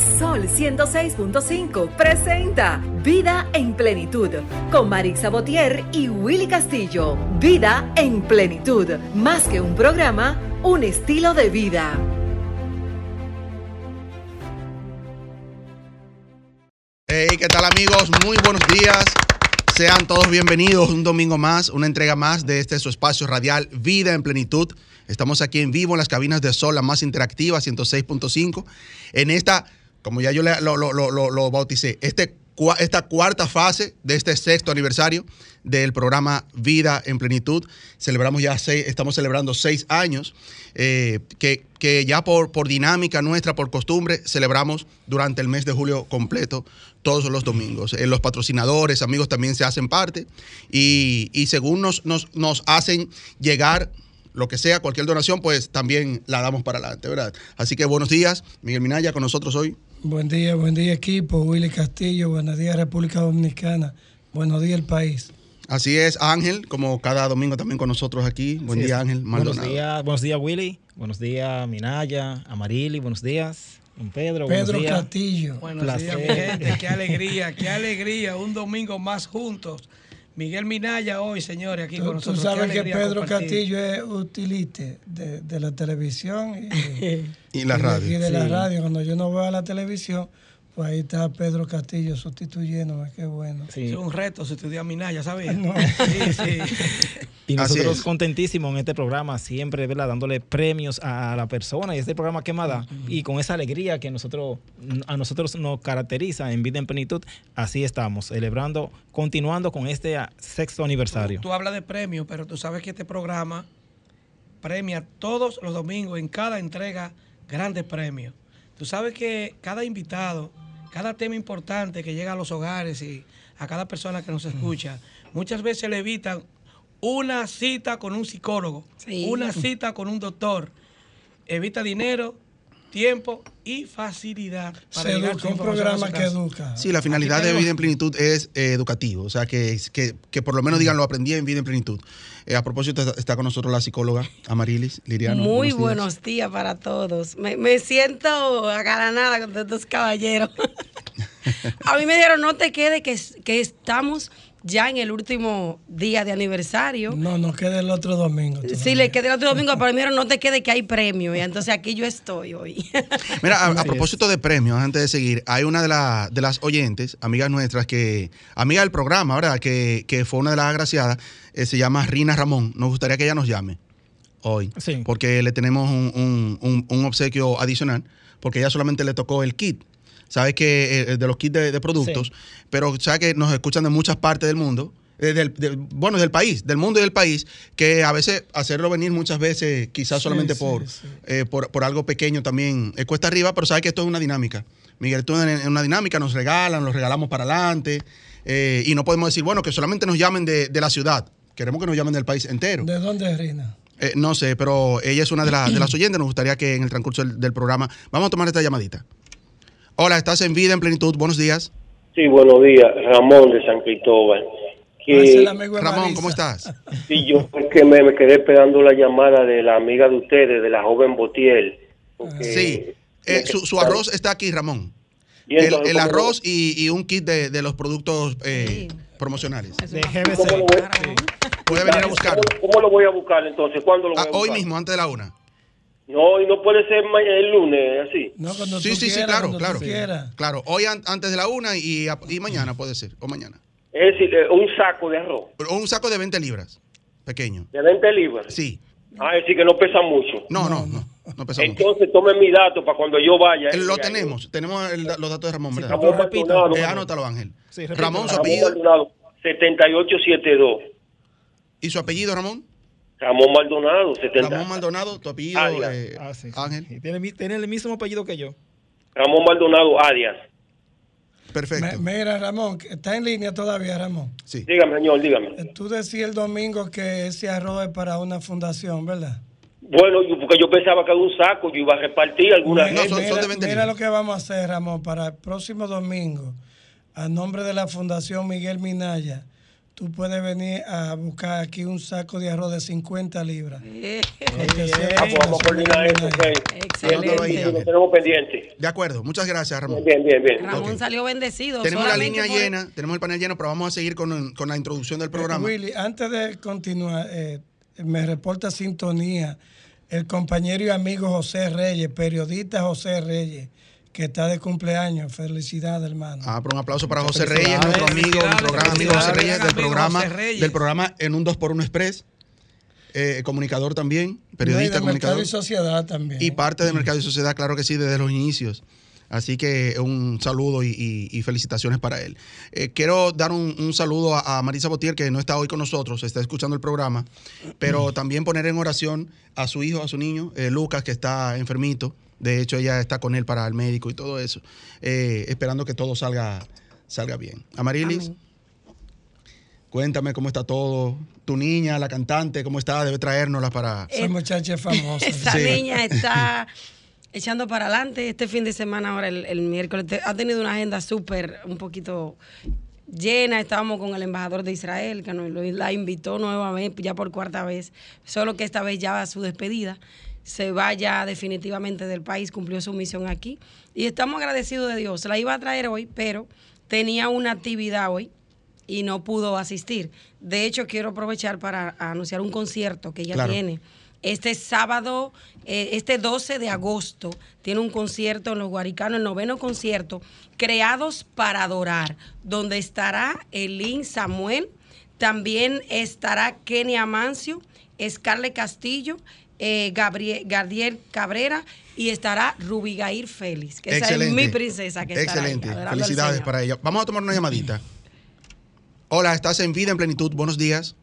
Sol 106.5 presenta Vida en Plenitud con Marix Sabotier y Willy Castillo. Vida en Plenitud, más que un programa, un estilo de vida. Hey, ¿qué tal amigos? Muy buenos días. Sean todos bienvenidos un domingo más, una entrega más de este su espacio radial Vida en Plenitud. Estamos aquí en vivo en las cabinas de Sol, la más interactiva, 106.5. En esta, como ya yo lo, lo, lo, bauticé, este esta cuarta fase de este sexto aniversario del programa Vida en Plenitud. Celebramos ya seis, estamos celebrando seis años, eh, que, que, ya por, por dinámica nuestra, por costumbre, celebramos durante el mes de julio completo, todos los domingos. Eh, los patrocinadores, amigos también se hacen parte y, y según nos, nos, nos hacen llegar lo que sea, cualquier donación, pues también la damos para adelante, ¿verdad? Así que buenos días, Miguel Minaya con nosotros hoy. Buen día, buen día equipo, Willy Castillo, buenos días República Dominicana, buenos días el país. Así es, Ángel, como cada domingo también con nosotros aquí. Buen Así día, es. Ángel Maldonado. Buenos días, buenos días, Willy. Buenos días, Minaya, Amarili. Buenos días, don Pedro. Pedro buenos días. Castillo. Buenos Placer. días, mi gente. Qué alegría, qué alegría. Un domingo más juntos. Miguel Minaya hoy, señores, aquí Tú, con tú nosotros. sabes Qué que Pedro compartir. Castillo es utiliste de, de la televisión y, Y la y de- radio. y de la radio. Cuando yo no veo a la televisión, pues ahí está Pedro Castillo sustituyéndome, qué bueno. Sí. Es un reto si estudiar Minaya, ¿sabes? No. Sí, sí. Y nosotros contentísimos en este programa, siempre ¿verdad? dándole premios a, a la persona y este programa que más da. Y con esa alegría que nosotros a nosotros nos caracteriza en Vida en Plenitud, así estamos, celebrando, continuando con este ah, sexto aniversario. Tú hablas de premios, pero tú sabes que este programa premia todos los domingos en cada entrega grandes premios. Tú sabes que cada invitado, cada tema importante que llega a los hogares y a cada persona que nos escucha, muchas veces le evitan una cita con un psicólogo, Sí. una cita con un doctor. Evita dinero, tiempo y facilidad Se llegar educa, un programa que educa. Sí, la finalidad de Vida en Plenitud es eh, educativo, o sea, que, que, que por lo menos digan, lo aprendí en Vida en Plenitud. Eh, a propósito, está, está con nosotros la psicóloga Amarilis Liriano. Muy días. buenos días para todos. Me, me siento agalanada con estos caballeros. A mí me dijeron, no te quedes, que, que estamos ya en el último día de aniversario. No, nos queda el otro domingo. Si le quedé el otro domingo, pero me dijeron, no te quedes, que hay premio. Y entonces aquí yo estoy hoy. Mira, a, propósito de premios, antes de seguir, hay una de, la- de las oyentes, amigas nuestras, que, amiga del programa, ¿verdad? Que, que fue una de las agraciadas, eh, se llama Rina Ramón. Nos gustaría que ella nos llame hoy, Sí. porque le tenemos un, un- un- un obsequio adicional, porque ella solamente le tocó el kit. Sabes que eh, de los kits de, de productos, Sí. pero sabes que nos escuchan de muchas partes del mundo. eh, del- del- bueno, del país, del mundo y del país, que a veces hacerlo venir muchas veces, quizás Sí, solamente sí, por, sí. eh, por, por algo pequeño también eh, cuesta arriba, pero sabes que esto es una dinámica. Miguel, esto es una dinámica, nos regalan, los regalamos para adelante, eh, y no podemos decir, bueno, que solamente nos llamen de, de la ciudad. Queremos que nos llamen del país entero. ¿De dónde es Rina? Eh, no sé, pero ella es una de, las- de las oyentes. Nos gustaría que en el transcurso del, del programa. Vamos a tomar esta llamadita. Hola, estás en vida, en plenitud. Buenos días. Sí, buenos días, Ramón de San Cristóbal. Ah, es el Que, amigo de Ramón. ¿cómo estás? sí, yo es que me, me quedé esperando la llamada de la amiga de ustedes, de la joven Botiel. Sí. Eh, su, su arroz está aquí, Ramón. Y El, entonces, el ¿cómo lo- arroz y, y un kit de, de los productos eh, Sí. promocionales. De ¿Cómo GBC. lo voy, Puede venir a buscarlo. ¿Cómo, cómo lo voy a buscar entonces? ¿Cuándo lo voy Ah, a hoy buscar? mismo, antes de la una. No, y no puede ser el lunes, así. No, cuando Sí, tú sí, sí, quieras, claro, cuando claro. tú quieras. Claro, hoy an- antes de la una y, y mañana puede ser, o mañana. Es decir, eh, un saco de arroz Pero un saco de 20 libras, pequeño. de 20 libras. Sí. Ah, es decir, que no pesa mucho. No, no, no, no pesa mucho. Entonces tome mi dato para cuando yo vaya. Eh, Lo ahí- tenemos, tenemos el- los datos de Ramón, ¿verdad? Ramón Repita. Maldonado. Eh, anótalo, Ángel. Sí. Ramón, su Ramón apellido. Maldonado, 7872. ¿Y su apellido, Ramón? Ramón Maldonado, 70. Ramón Maldonado, tu apellido, eh, Ah, sí, sí. Ángel. Tiene, el mismo apellido que yo. Ramón Maldonado Arias. Perfecto. Me- mira, Ramón, está en línea todavía, Ramón. Sí. Dígame, señor, dígame. Eh, Tú decías el domingo que ese arroz es para una fundación, ¿verdad? Bueno, yo- porque yo pensaba que era un saco, yo iba a repartir alguna No, gente. son- mira, de 20 mira lo que vamos a hacer, Ramón, para el próximo domingo, a nombre de la Fundación Miguel Minaya. Tú puedes venir a buscar aquí un saco de arroz de 50 libras. Eh, de Ah, pues vamos a coordinar eso, ok. Excelente. tenemos pendiente. De acuerdo, muchas gracias, Ramón. Bien, bien, bien. Ramón salió bendecido. Tenemos la línea por- llena, tenemos el panel lleno, pero vamos a seguir con, con la introducción del programa. Willy, antes de continuar, eh, me reporta sintonía el compañero y amigo José Reyes, periodista José Reyes, que está de cumpleaños. Felicidades, hermano. Ah, pero un aplauso para José. Reyes, nuestro amigo, Felicidades, nuestro gran amigo José Reyes del programa, José Reyes. del programa en un 2x1 Express, eh, comunicador también, No, y periodista, de Mercado comunicador y Sociedad también. y parte de Mercado y Sociedad, claro que sí, desde los inicios. Así que un saludo y, y- y felicitaciones para él. Eh, quiero dar un, un saludo a, a Marisa Botier, que no está hoy con nosotros, está escuchando el programa, pero también poner en oración a su hijo, a su niño, eh, Lucas, que está enfermito. De hecho, ella está con él para el médico y todo eso, eh, esperando que todo salga, salga bien. Amarilis, Amén. cuéntame cómo está todo. Tu niña, la cantante, ¿cómo está? Debe traérnosla para... Esa muchacha es famosa. Esa Sí. niña está echando para adelante este fin de semana, ahora el, el miércoles. Ha tenido una agenda súper, un poquito llena. Estábamos con el embajador de Israel, que nos lo- la invitó nuevamente, ya por cuarta vez, solo que esta vez ya a su despedida. Se va ya definitivamente del país, cumplió su misión aquí. Y estamos agradecidos de Dios. La iba a traer hoy, pero tenía una actividad hoy y no pudo asistir. De hecho, quiero aprovechar para anunciar un concierto que ella Claro. tiene. Este sábado, eh, este 12 de agosto, tiene un concierto en los Guaricanos, el noveno concierto, Creados para Adorar, donde estará Elin Samuel, también estará Kenny Amancio, Scarlett Castillo, eh, Gabriel, Gardiel Cabrera y estará Rubigair Félix, que esa es mi princesa que estará ahí, Excelente. Felicidades para ella. Vamos a tomar una llamadita. Hola, estás en vida en plenitud. Buenos días.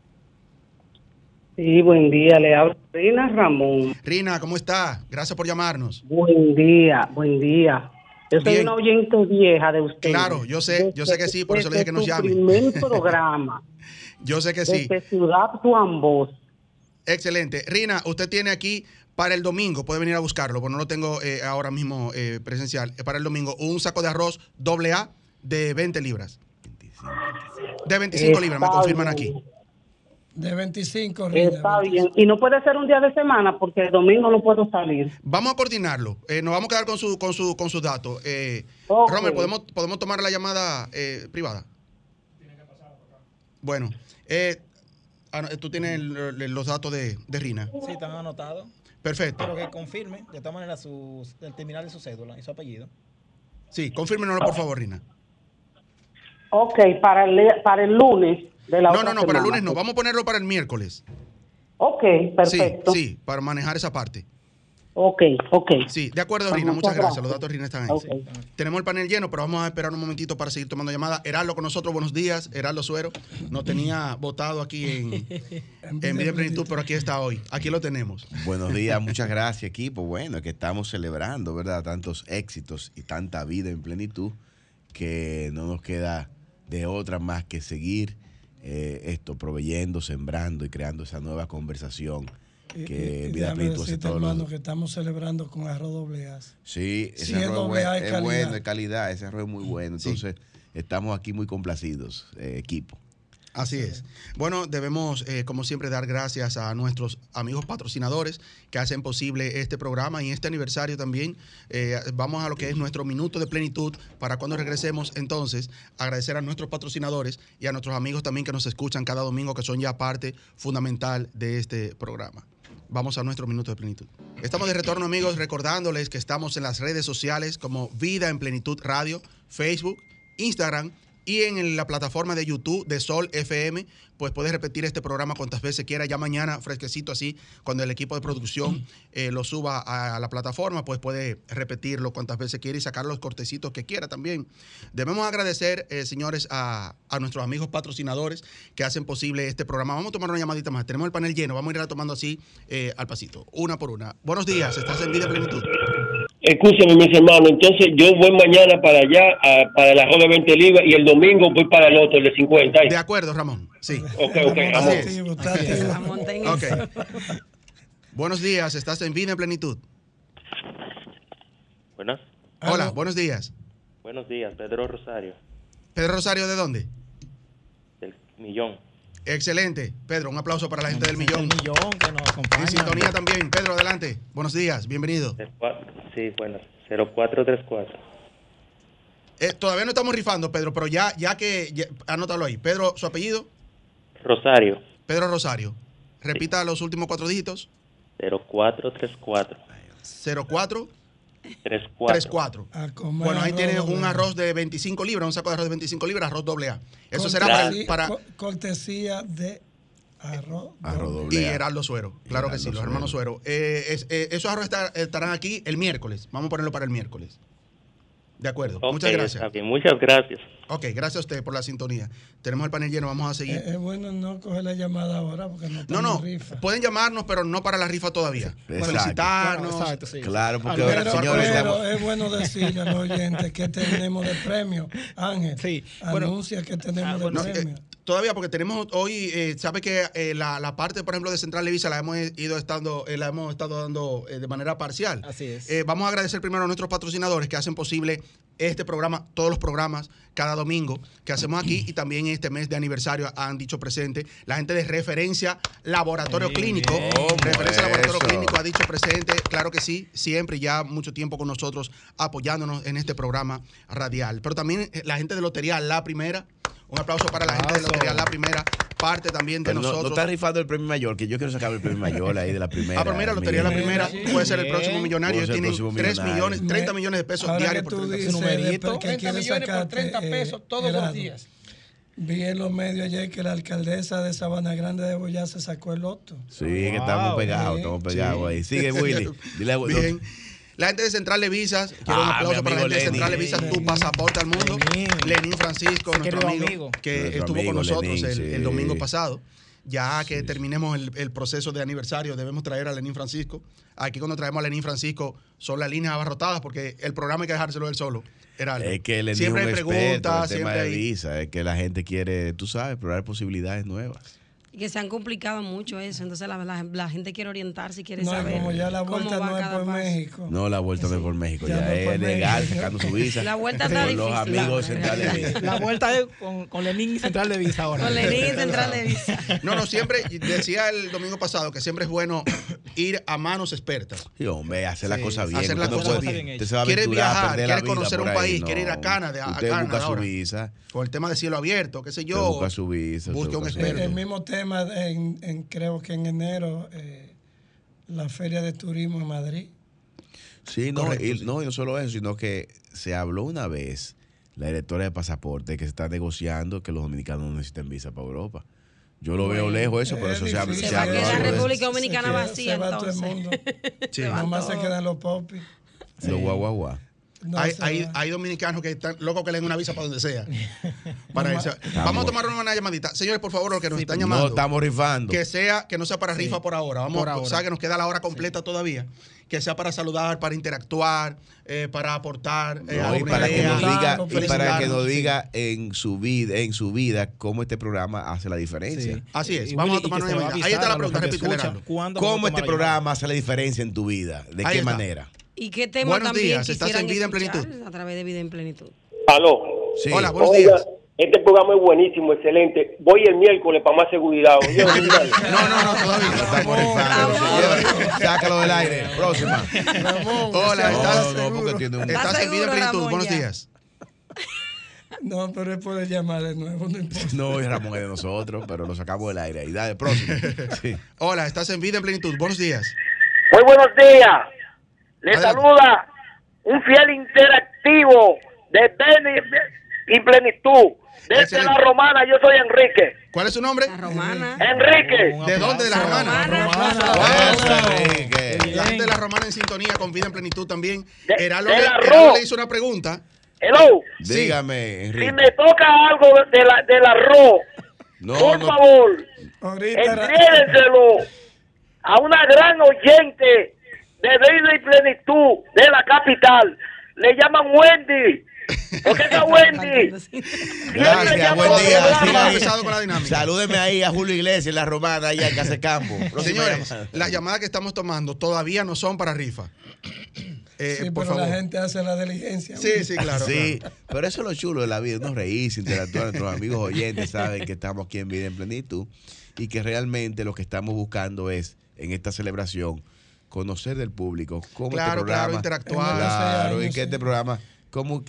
Sí, buen día. Le hablo Rina Ramón. Rina, ¿cómo está? Gracias por llamarnos. Buen día, buen día. Yo soy Bien. una oyente vieja de usted. Claro, yo sé, yo sé que sí, por eso le dije que nos llame. primer programa, Yo sé que sí. desde Ciudad Juan Bos. Excelente. Rina, usted tiene aquí para el domingo, puede venir a buscarlo, porque no lo tengo eh, ahora mismo eh, presencial. Eh, Para el domingo, un saco de arroz doble A de 20 libras. De 25 libras, me confirman bien. aquí. De 25, Rina, Está 25. bien. Y no puede ser un día de semana porque el domingo no puedo salir. Vamos a coordinarlo. Eh, nos vamos a quedar con su, con su, con sus datos. Eh, Ok. Romer, ¿podemos, podemos tomar la llamada eh, privada. Bueno, eh, ah, no, tú tienes el- el- los datos de, de Rina. Sí, están anotados. Perfecto. Pero que confirme, de todas maneras, su, el terminal de su cédula y su apellido. Sí, confírmenoslo por favor, Rina. Ok, para el, para el lunes de la No, otra no, no, para el lunes no. Vamos a ponerlo para el miércoles. Ok, perfecto. Sí, sí, para manejar esa parte. Ok, ok. Sí, de acuerdo, Pues Rina. muchas Muchas gracias. gracias. Los datos de Rina están ahí. Sí. Tenemos el panel lleno, pero vamos a esperar un momentito para seguir tomando llamadas. Heraldo con nosotros, buenos días. Heraldo Suero nos tenía votado aquí en, en Vida en Plenitud, pero aquí está hoy. Aquí lo tenemos. Buenos días, muchas gracias equipo. Bueno, que estamos celebrando, ¿verdad? Tantos éxitos y tanta vida en plenitud que no nos queda de otra más que seguir eh, esto, proveyendo, sembrando y creando esa nueva conversación que Vida hace decirte, todos los hermano, que estamos celebrando con arroz doble A. Sí, Sí, ese es arroz es, doble A buen- de es calidad. bueno, ese arroz es muy bueno. Sí. Entonces, estamos aquí muy complacidos, eh, equipo. Así es. Bueno, debemos, eh, como siempre, dar gracias a nuestros amigos patrocinadores que hacen posible este programa y este aniversario también. Eh, vamos a lo que es nuestro minuto de plenitud para cuando regresemos. Entonces, agradecer a nuestros patrocinadores y a nuestros amigos también que nos escuchan cada domingo, que son ya parte fundamental de este programa. Vamos a nuestro minuto de plenitud. Estamos de retorno, amigos, recordándoles que estamos en las redes sociales como Vida en Plenitud Radio, Facebook, Instagram y en la plataforma de YouTube de Sol FM, pues puedes repetir este programa cuantas veces quiera. Ya mañana, fresquecito así, cuando el equipo de producción eh, lo suba a la plataforma, pues puede repetirlo cuantas veces quiera y sacar los cortecitos que quiera también. Debemos agradecer, eh, señores, a, a nuestros amigos patrocinadores que hacen posible este programa. Vamos a tomar una llamadita más. Tenemos el panel lleno, vamos a ir tomando así eh, al pasito, una por una. Buenos días, estás en vida en plenitud. Escúcheme, mis hermanos, entonces yo voy mañana para allá, a- para el arroz de 20 libras, y el domingo voy para el otro, el de 50. De acuerdo, Ramón. Sí. Ok, ok. Ramón, eso. Buenos días, estás en vida en plenitud. Buenas. Hola, buenos días. Buenos días, Pedro Rosario, Pedro Rosario, ¿de dónde? del Millón. Excelente. Pedro, un aplauso para la gente del millón. Millón que nos acompaña. En sintonía también. Pedro, adelante. Buenos días, bienvenido. Sí, bueno, 0434. Eh, todavía no estamos rifando, Pedro, pero ya, ya que, ya- anótalo ahí. Pedro, su apellido, Rosario, Pedro Rosario. Repita los últimos cuatro dígitos. 0434. 04 34. 34. A comer Bueno, ahí tiene un arroz de 25 libras, un saco de arroz de 25 libras, arroz doble A. Eso Cortesía- será para, el- para co- cortesía de arroz. Arroz doble. y. Heraldo Suero. Claro que sí, los hermanos Suero. Eh, es- eh, esos arroz estarán aquí el miércoles. Vamos a ponerlo para el miércoles. De acuerdo. Muchas gracias. Muchas gracias. Ok, gracias a usted por la sintonía. Tenemos el panel lleno, vamos a seguir. Eh, Es bueno no coger la llamada ahora porque no No, no, rifa. pueden llamarnos, pero no para la rifa todavía. Exacto. Felicitarnos. Bueno, exacto, sí. Claro, porque Pero- ahora, Pero, señores, pero estamos- es bueno decirle a los oyentes que tenemos de premio. Ángel, Sí, bueno. anuncia que tenemos Ah, de bueno, premio. eh, todavía, porque tenemos hoy, eh, sabe que eh, la, la parte, por ejemplo, de Central Levisa la hemos ido estando, eh, la hemos estado dando eh, de manera parcial. Así es. Vamos a agradecer primero a nuestros patrocinadores que hacen posible este programa, todos los programas, cada domingo que hacemos aquí y también este mes de aniversario han dicho presente. La gente de referencia Laboratorio Clínico, bien. referencia ¿Cómo Laboratorio eso? Clínico ha dicho presente, claro que sí, siempre ya mucho tiempo con nosotros apoyándonos en este programa radial. Pero también eh, la gente de Lotería La Primera, un aplauso para la gente de. Lotería La Primera, parte también de Pero no, no nosotros. está rifando el premio mayor, que yo quiero sacar el premio mayor ahí de la primera. Ah, pero mira, Lotería La. Primera Sí. puede ser el próximo millonario. Puede ser el Tienen próximo 3 millonario. millones, 30 millones de pesos Ahora diarios que por tú 30 dices numerito. de que 30 quieres millones por sacarte, 30 eh, pesos todos los días. Vi en los medios ayer que la alcaldesa de Sabana Grande de Boyá se sacó el loto. Sí, que estamos pegados, estamos pegados ahí. Sigue, Willy. Dile a Bien. La gente de Central de Visas, quiero un Ah, aplauso para la gente de Central de. Visas, tu pasaporte al mundo. Lenin. Lenín Francisco, nuestro amigo, amigo. que Nuestro estuvo amigo con nosotros el, sí. el domingo pasado. Ya que Sí, terminemos el, el proceso de aniversario, debemos traer a Lenín Francisco. Aquí cuando traemos a Lenín Francisco son las líneas abarrotadas porque el programa hay que dejárselo él solo. Heraldo. Es que es siempre un hay preguntas, siempre de hay... visa, es que la gente quiere, tú sabes, explorar posibilidades nuevas. Y que se han complicado mucho eso. Entonces la, la- la gente quiere orientarse y quiere No, y saber. como ya la vuelta no es por paso. México. No, la vuelta no es por México, Ya ya, no es legal, México. sacando su visa. La vuelta con está los difícil. amigos La- centrales de visa. La vuelta es con, con Lenin y Central de Visa ahora. Con Lenín Central de Visa. No, no, siempre, decía el domingo pasado que siempre es bueno ir a manos expertas. Sí, hombre, hacer las Sí, cosas bien. hacer las no cosas bien usted se va a Quieres viajar, quieres conocer un país, no. quieres ir a Canadá, a Usted Canadá busca su visa. Con el tema de cielo abierto, qué sé yo. busca su visa. un busca su experto. El mismo tema, en, en- creo que en enero, eh, la Feria de Turismo en Madrid. Sí, no, Correcto, y, sí. no, y no solo eso, sino que se habló una vez, la directora de pasaporte, que se está negociando que los dominicanos no necesiten visa para Europa. Yo lo veo lejos eso, Es eso se habla. difícil, Se va a quedar de- República Dominicana Se vacía, se va todo el entonces. mundo. Sí. Se Nomás se quedan los popis. Los guaguaguá. No hay, hay, hay dominicanos que están locos que leen una visa para donde sea. Para irse. Vamos a tomar una llamadita. Señores, por favor, los que nos están No llamando. estamos rifando. que sea, que no sea para rifa por ahora. Vamos, Por ahora. o sea, que nos queda la hora completa todavía. Que sea para saludar, para interactuar, eh, para aportar. eh, No, y para que nos diga, y para que nos sí. diga en su vida, en su vida, cómo este programa hace la diferencia. Sí. Así es. Y Vamos a tomar una se va a llamada. Ahí está la pregunta, repítela, ¿Cómo este programa hace la diferencia en tu vida? ¿De Ahí qué está. manera? ¿Y qué tema Buenos también días, estás en Vida en Plenitud. A través de Vida en Plenitud. Aló. Sí. Hola, buenos Oiga, días. este programa es buenísimo, excelente. Voy el miércoles para más seguridad. Oye, No, no, no, todavía. Estamos rifando, señores. Sácalo del aire. Próxima. Hola, estás, no, porque tiene un- estás en ¿Estás Vida en Plenitud. Ramón, Buenos días. No, pero él puede llamar de nuevo, no importa. No, Ramón es de nosotros, pero lo sacamos del aire. Y dale, próximo. Sí. Hola, estás en Vida en Plenitud. Buenos días. Muy buenos días. Le Adelante. saluda un fiel interactivo de Beni y Plenitud. Desde Excelente. la romana, yo soy Enrique. ¿Cuál es su nombre? La romana. Enrique. ¿De dónde? ¿De la romana? Romana. Eso, Enrique. La gente de la romana en sintonía con Vida en Plenitud también. De- Heraldo del le, hizo una pregunta. Hello. Dígame, Si Enrique. me toca algo de la, del arroz, No, por no. favor, enviédenselo a una gran oyente de vida y plenitud de la capital. Le llaman Wendy. ¿Por qué está Wendy? Gracias, buen a día. ahí. Salúdeme ahí a Julio Iglesias, la romana, allá en Casa Campo. Señores, las llamadas que estamos tomando todavía no son para rifa. Eh, Sí, por pero favor. la gente hace la diligencia. Sí, sí, claro. sí, claro. pero eso es lo chulo de la vida, uno reírse, interactuar, nuestros amigos oyentes saben que estamos aquí en Vida en Plenitud y que realmente lo que estamos buscando es, en esta celebración, conocer del público cómo Claro, este programa... claro, interactuar. Claro, y que este programa, cómo,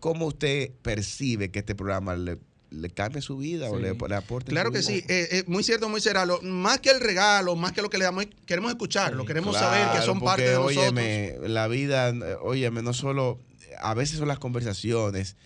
cómo usted percibe que este programa le, le cambia su vida o le, en Claro su que vida? sí, eh, eh, muy cierto, muy cierto. Lo- más que el regalo, más que lo que le damos, queremos escucharlo, queremos saber que son parte de porque, nosotros. óyeme, la vida, eh, óyeme, no solo, a veces son las conversaciones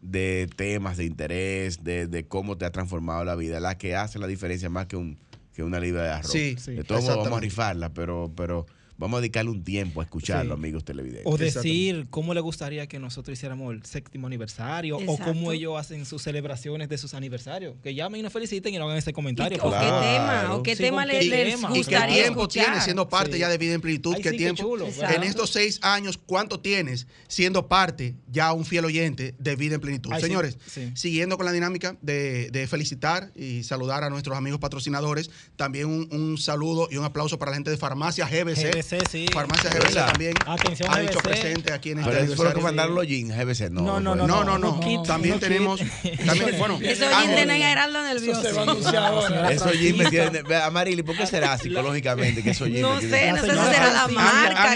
de temas de interés, de, de cómo te ha transformado la vida, las que hacen la diferencia más que, un, que una libra de arroz. Sí, sí, de todos modos vamos a rifarla, pero, pero vamos a dedicarle un tiempo a escucharlo, Sí. amigos televidentes. O decir cómo le gustaría que nosotros hiciéramos el séptimo aniversario o cómo ellos hacen sus celebraciones de sus aniversarios. Que llamen y nos feliciten y nos hagan ese comentario. ¿O qué tema? ¿O qué Sí, tema les tema, ¿Y qué gustaría tiempo escuchar? tienes siendo parte Sí. ya de Vida en Plenitud? Ay, ¿Qué sí, qué tiempo? chulo. En estos seis años, ¿cuánto tienes siendo parte, ya un fiel oyente de Vida en Plenitud? Ay, sí, Señores, sí. siguiendo con la dinámica de, de felicitar y saludar a nuestros amigos patrocinadores, también un, un saludo y un aplauso para la gente de Farmacia GBC. GBC, sí. Farmacia. GBC también Atención, ha dicho GBC. presente aquí en este Pero que mandaron los jeans, GBC. No, No, no. No, no, También tenemos. También, bueno, Eso Ángel, oyente a Geraldo Eso nervioso. Esos jeans me tienen. Amarili, ¿por qué será psicológicamente que esos jeans No sé, tienen- no sé si será la marca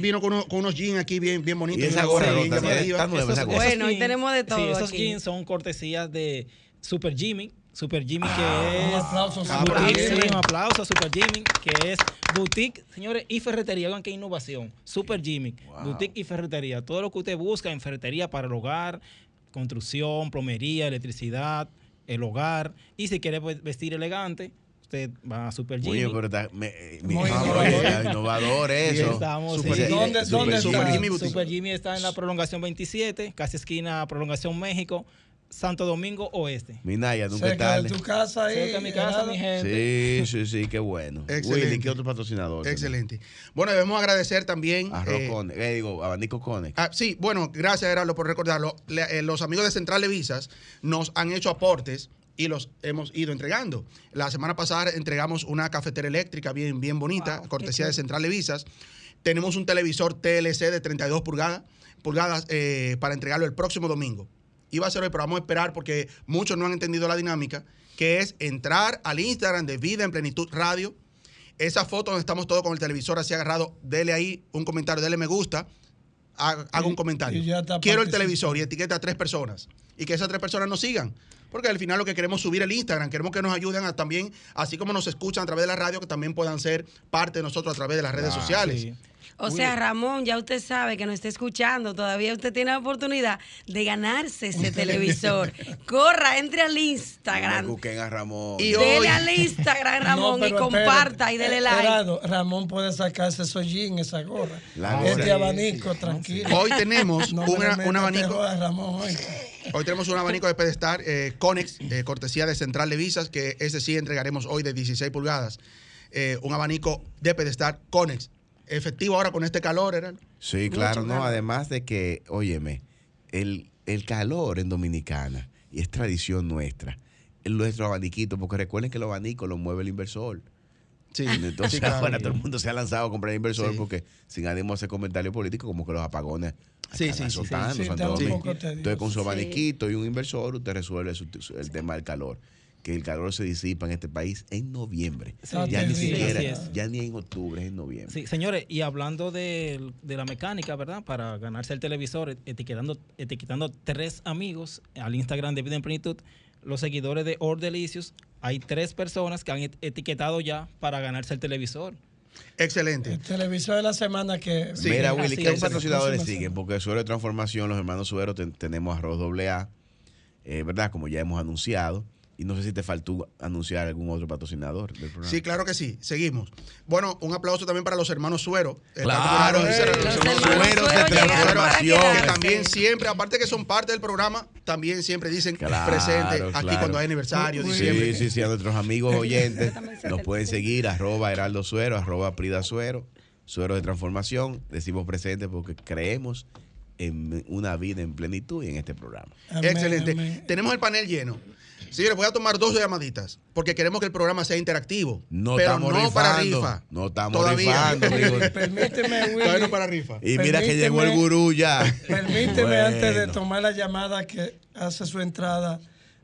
vino con, unos- jeans aquí bien, bien bonitos. Y esa gorra. Bueno, hoy jeans- tenemos de todo Sí, esos jeans son cortesías de Super Jimmy. Super Jimmy, Un que es. aplauso. Ah, Super Jimmy. un aplauso a Super Jimmy, que es boutique, señores, y ferretería. Oigan qué innovación. Super Jimmy, boutique y ferretería. Todo lo que usted busca en ferretería para el hogar, construcción, plomería, electricidad, el hogar. Y si quiere pues, vestir elegante, usted va a Super Jimmy. Oye, pero está, me, eh, mi- ah, innovador. eso. estamos, Super- sí. ¿Dónde- Super dónde Jimmy. está? Jimmy Boutique. Super Jimmy está en la prolongación 27, casi esquina prolongación México, Santo Domingo Oeste. Minaya, nunca Cerca de tu casa ahí. Cerca de mi casa, mi gente. Sí, sí, sí, qué bueno. Excelente. Willy, ¿qué otro patrocinador? Excelente. Bueno, debemos agradecer también. Arroz eh, con, eh, digo, abanico Conex. Ah, sí, bueno, gracias, Gerardo, por recordarlo. Le- eh, los amigos de Central de Visas nos han hecho aportes y los hemos ido entregando. La semana pasada entregamos una cafetera eléctrica bien, bien bonita, Wow, cortesía de Central de Visas. Tenemos un televisor TLC de 32 pulgadas, pulgadas eh, para entregarlo el próximo domingo. Iba a ser hoy, pero vamos a esperar porque muchos no han entendido la dinámica, que es entrar al Instagram de Vida en Plenitud Radio. Esa foto donde estamos todos con el televisor así agarrado, dele ahí un comentario, dele me gusta, haga, Y- un comentario. Quiero el televisor y etiqueta a tres personas. Y que esas tres personas nos sigan. Porque al final lo que queremos es subir el Instagram, queremos que nos ayuden a también, así como nos escuchan a través de la radio, que también puedan ser parte de nosotros a través de las redes Ah, sociales. Sí. O sea, Ramón, ya usted sabe que nos está escuchando. Todavía usted tiene la oportunidad de ganarse ese televisor. Corra, entre al Me Instagram. busquen a Ramón. Y Dele hoy- al Instagram, Ramón, No, y comparta espérate. y dele like. Ramón, Ramón puede sacarse esos jeans, esa gorra. La este gorra. abanico, tranquilo. Hoy tenemos No me una- metas un abanico. terror a Ramón hoy. Hoy tenemos un abanico de pedestal eh, Conex, eh, cortesía de Central de Visas, que ese sí entregaremos hoy de 16 pulgadas. Eh, un abanico de pedestal Conex. Efectivo ahora con este calor, ¿era? Sí, claro, no, además de que, óyeme, el, el calor en Dominicana, y es tradición nuestra, el nuestro abaniquito, porque recuerden que el abanico lo mueve el inversor. Sí, Entonces, sí, claro. ahora todo el mundo se ha lanzado a comprar el inversor Sí. porque sin ánimo de hacer comentarios políticos, como que los apagones Sí, sí, sí, azotando sí. Santo Domingo. Entonces, con su Sí. abaniquito y un inversor, usted resuelve su- su- el tema del calor. Que el calor se disipa en este país en noviembre. Sí, ya ni siquiera, ya ni en octubre, es en noviembre. Sí, señores, y hablando de, de la mecánica, ¿verdad? Para ganarse el televisor, etiquetando, etiquetando tres amigos al Instagram de Vida en Plenitud, los seguidores de Ordelicious, hay tres personas que han et- etiquetado ya para ganarse el televisor. Excelente. El televisor de la semana que. Sí, Mira, Willy, ¿qué es. patrocinadores siguen? Porque Suero de Transformación, los hermanos Suero, ten- tenemos arroz doble A, eh, ¿verdad? Como ya hemos anunciado. Y no sé si te faltó anunciar algún otro patrocinador del programa. Sí, claro que sí. Seguimos. Bueno, un aplauso también para los hermanos Suero. Eh, Claro, eh, los los hermanos Suero, que llegaron para quedarse. también siempre, aparte que son parte del programa, también siempre dicen Claro, presente aquí claro. cuando hay aniversario, Muy diciembre. Sí, sí, sí, a nuestros amigos oyentes nos pueden seguir, arroba Heraldo Suero, arroba Prida Suero, Suero de Transformación. Decimos presente porque creemos en una vida en plenitud y en este programa. Excelente. amén. Tenemos el panel lleno. Señores, voy a tomar dos llamaditas porque queremos que el programa sea interactivo. No pero estamos no para rifando. rifa. No estamos Todavía. rifando, amigo. Permíteme, Willy. Todavía no para rifa. Y mira que Permíteme- llegó el gurú ya. Permíteme Bueno. antes de tomar la llamada que hace su entrada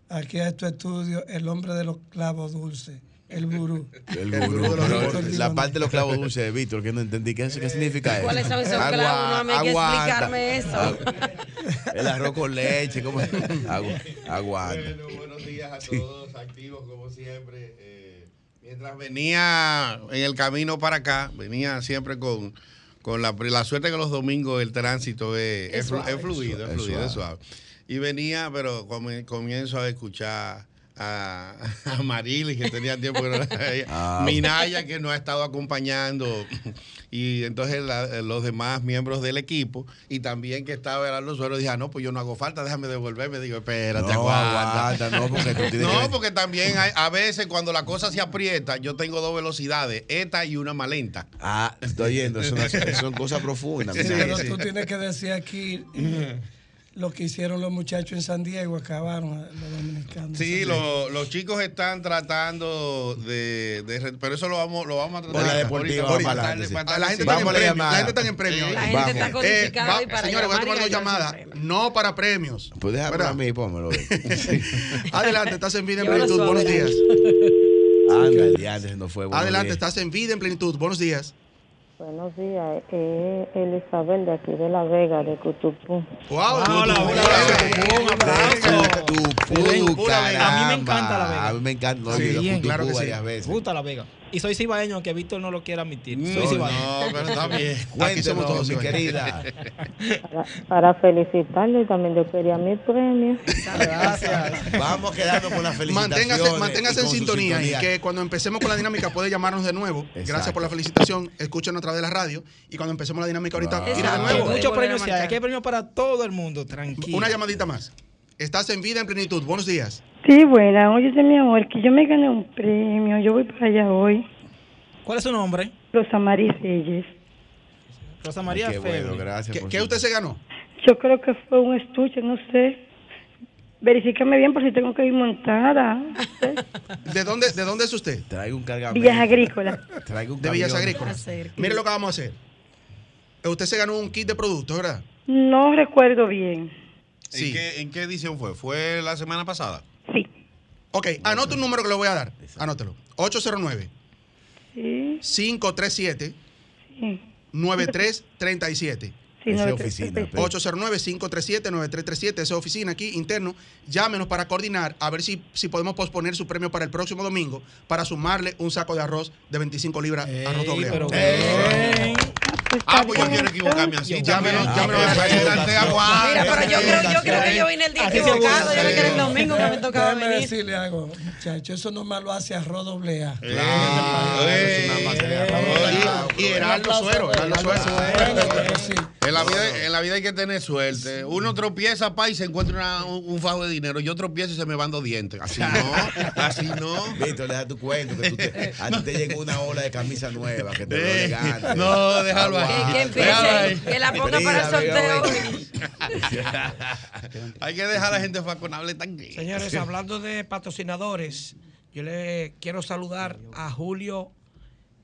aquí a este estudio, el hombre de los clavos dulces, el gurú. El El gurú. gurú de los pero gurús. la parte de los clavos dulces de Víctor, que no entendí. ¿Qué, qué significa eso? ¿Cuáles son esos Agua- clavos? No, mí hay que explicarme eso. Agu- El arroz con leche, ¿cómo es? Agu- Aguanta. Bueno, buenos días a todos, activos como siempre. Eh, mientras venía en el camino para acá, venía siempre con, con la, la suerte que los domingos el tránsito es, es, flu- es fluido, es Es fluido, es suave. Y venía, pero comienzo a escuchar a, a Marilis, que tenía tiempo que no la veía, Ah. Minaya, que nos ha estado acompañando, y entonces la- los demás miembros del equipo, y también que estaba Gerardo Suero, dije, ah, no, pues yo no hago falta, déjame devolverme. Digo, espérate, No, aguanta. aguanta, no, porque tú tienes No, que- porque también hay- a veces cuando la cosa se aprieta, yo tengo dos velocidades, esta y una más lenta. Ah, estoy yendo. Son cosas profundas. Sí, pero tú tienes que decir aquí eh, lo que hicieron los muchachos en San Diego, acabaron los dominicanos. Sí, lo- los chicos están tratando de, de pero eso lo vamos, lo vamos a tratar Por la ahorita, deportiva, ahorita, vamos para sí. para La gente, seguimiento. está en Vamos la premio, la gente está en premio. Sí. La gente Vamos. está codificada Eh, va- y para señores, voy a tomar dos llamadas. No para premios. Pues déjame ¿Verdad? a mí, pónmelo. Adelante, estás en vida en plenitud. Buenos días. Anda, antes no fue. Adelante, días. estás en vida en plenitud. Buenos días. Buenos días, es Elizabeth de aquí de La Vega, de Cutupú. Wow, Hola, hola, un aplauso. A mí me encanta La Vega. A mí me encanta. No, Sí, yo he ido a bien, claro que sí. varias veces. Gusta La Vega. Y soy cibaeño, aunque Víctor no lo quiera admitir. Soy No, cibaeño. no, pero está bien. Aquí somos todos mi querida. Para, para felicitarle, también yo quería mi premio. Gracias. Vamos quedando con las felicitaciones. Manténgase, manténgase en sintonía, y que cuando empecemos con la dinámica puede llamarnos de nuevo. Gracias por la felicitación. Escúchenos a través de la radio. Y cuando empecemos la dinámica ahorita, Wow. tire de nuevo. Muchos premios hay. Aquí hay premios para todo el mundo. Tranquilo. Una llamadita más. Estás en vida en plenitud. Buenos días. Sí, buena, oye, mi amor, que yo me gané un premio, yo voy para allá hoy. ¿Cuál es su nombre? Rosa María Reyes. Rosa María Qué bueno, gracias. ¿Qué, por qué su- usted se ganó? Yo creo que fue un estuche, no sé. Verifícame bien por si tengo que ir montada. no sé. ¿De dónde, ¿De dónde es usted? Traigo un cargamento. Villas Agrícolas. Traigo un De Villas camión. Agrícolas. Mire lo que vamos a hacer. Usted se ganó un kit de productos, ¿verdad? No recuerdo bien. Sí. ¿En, qué, ¿En qué edición fue? ¿Fue la semana pasada? Ok, anote un número que le voy a dar. Anótelo. 809 Sí, 537 sí. 9337. Sí, Esa oficina, tres- pero- 809-537-9337, esa oficina aquí, interno. Llámenos para coordinar a ver si, si podemos posponer su premio para el próximo domingo para sumarle un saco de arroz de 25 libras, arroz doble. Eh. Ah, pues yo quiero equivocarme así. Llámenos, llámenos. Mira, pero yo creo, yo creo que yo vine el día equivocado. Yo creo que era el domingo que me tocaba venir. decirle algo, muchachos. Eso nomás lo hace arroz doble A. Claro. Y Heraldo Suero, Heraldo Suero. En la, vida, en la vida hay que tener suerte. Uno tropieza pa, y se encuentra una- un, un fajo de dinero. Yo tropiezo y se me van dos dientes. Así no, así no. Víctor, deja tu cuento. Que tú te, a ti te llegó una ola de camisa nueva que te veo Eh, elegante. no, déjalo ahí. Que, que Déjalo ahí. empiece, que la ponga para el sorteo. Hay que dejar a la gente faconable también. Señores, hablando de patrocinadores, yo le quiero saludar a Julio,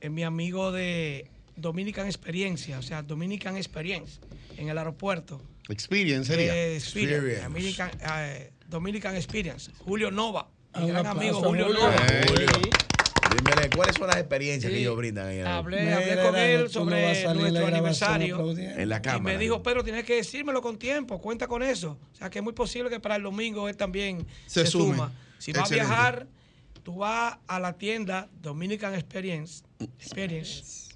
eh, mi amigo de Dominican Experiencia, o sea, Dominican Experience, en el aeropuerto. Experience sería. Eh, Experience, Experience. Dominican, eh, Dominican Experience. Julio Nova, Ah, mi un gran aplauso amigo Julio Julio. Nova. Eh, Julio, dímele, ¿cuáles son las experiencias que ellos brindan el- Hablé, con él no sobre vas la nuestro aniversario. en la Y cámara? me dijo, pero tienes que decírmelo con tiempo, cuenta con eso. O sea, que es muy posible que para el domingo él también Se suma. Si va a viajar, tú vas a la tienda Dominican Experience, Experience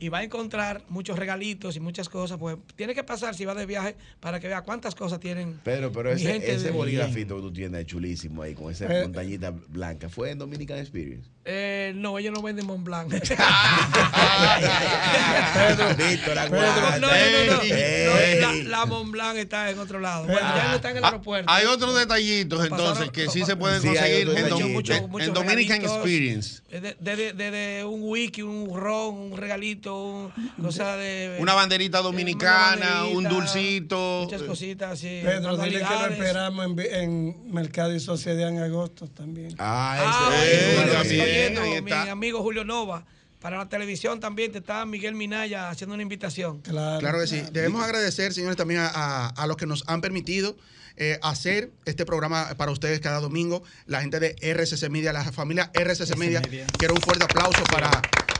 y va a encontrar muchos regalitos y muchas cosas. Pues tiene que pasar si va de viaje para que vea cuántas cosas tienen. Pero, pero ese, gente ese de- bolígrafito que tú tienes es chulísimo ahí con esa Eh. montañita blanca. ¿Fue en Dominican Experience? Eh, no, ellos no venden Mont Blanc. Víctor, No, aguanta. no, no, no, no. La, la Mont Blanc está en otro lado. Bueno, ya no está en el Ah, aeropuerto. Hay otros detallitos Pasaron- entonces que sí se pueden conseguir en, Dominican regalitos. Experience. Desde de, de, de un wiki, un ron, un regalito, un, cosa de. Una banderita una dominicana, un dulcito. Muchas cositas así. Pedro, dile que lo esperamos en, Mercado y Sociedad en agosto también. Ah, ese- mi amigo Julio Nova. Para la televisión también te está Miguel Minaya haciendo una invitación. Claro, Claro que sí. Debemos agradecer, señores, también a, a- a los que nos han permitido eh, hacer este programa para ustedes cada domingo. La gente de RCC Media, la familia RCC Media. Media. Quiero un fuerte aplauso para,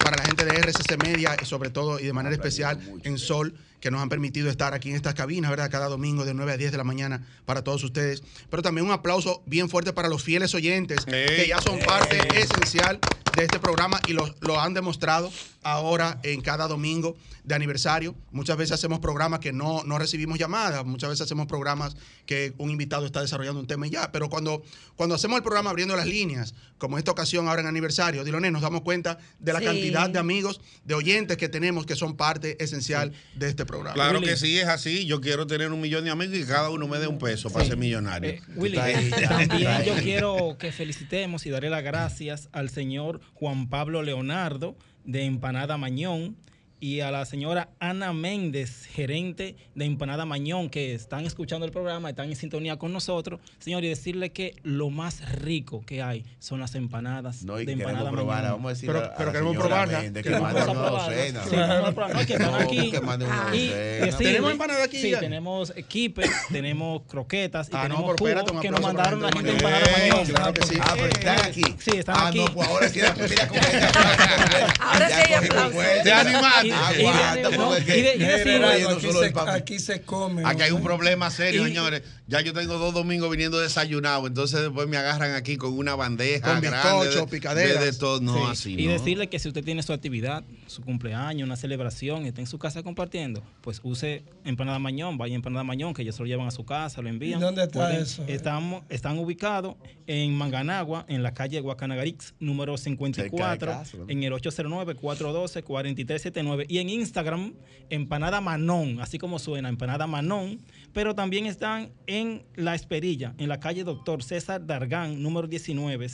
para la gente de RCC Media, y sobre todo y de manera especial en Sol, que nos han permitido estar aquí en estas cabinas, ¿verdad? Cada domingo de 9 a 10 de la mañana para todos ustedes. Pero también un aplauso bien fuerte para los fieles oyentes, que ya son parte esencial de este programa y lo, lo han demostrado ahora en cada domingo de aniversario. Muchas veces hacemos programas que no, no recibimos llamadas, muchas veces hacemos programas que un invitado está desarrollando un tema y ya, pero cuando, cuando hacemos el programa abriendo las líneas, como en esta ocasión ahora en aniversario, Diloné, nos damos cuenta de la Sí. cantidad de amigos, de oyentes que tenemos que son parte esencial de este programa. Claro Willy. que sí, es así. Yo quiero tener un millón de amigos y cada uno me dé un peso para ser millonario. Eh, Willy, ahí, también yo quiero que felicitemos y darle las gracias al señor Juan Pablo Leonardo de Empanada Mañón y a la señora Ana Méndez, gerente de Empanada Mañón, que están escuchando el programa, están en sintonía con nosotros. Señor, y decirle que lo más rico que hay son las empanadas No, y de Empanada probarla. Mañón. Vamos a decir Pero- a- queremos probarla. Méndez que Queremos mande una probarla. docena. Sí. No, que están aquí. Y decirle- ¿Tenemos empanada aquí Sí, ya? tenemos equipe, tenemos croquetas y Ah, no, pero espérate, que nos mandaron la gente de Empanada Mañón. Claro que sí. Ah, pero están aquí. Sí, están ah, aquí. no, pues ahora sí, mira Ahora sí hay aplausos. Te animaste. Aquí, se, come. Aquí hay un problema serio, Y- señores. Ya yo tengo dos domingos viniendo desayunado, entonces después me agarran aquí con una bandeja Con grande bizcocho, de- picaderas. De, de todo, no, Sí, así y no. decirle que si usted tiene su actividad, su cumpleaños, una celebración, y está en su casa compartiendo, pues use Empanada Mañón, vaya a Empanada Mañón, que ellos se lo llevan a su casa, lo envían. ¿Y dónde está Pueden- eso? Estamos, están ubicados en Manganagua, en la calle Guacanagarix, número 54, Cerca de casa, ¿no? en el 809-412-4379. Y en Instagram, Empanada Manón, así como suena, Empanada Manón. Pero también están en La Esperilla, en la calle Doctor César Dargán, número 19,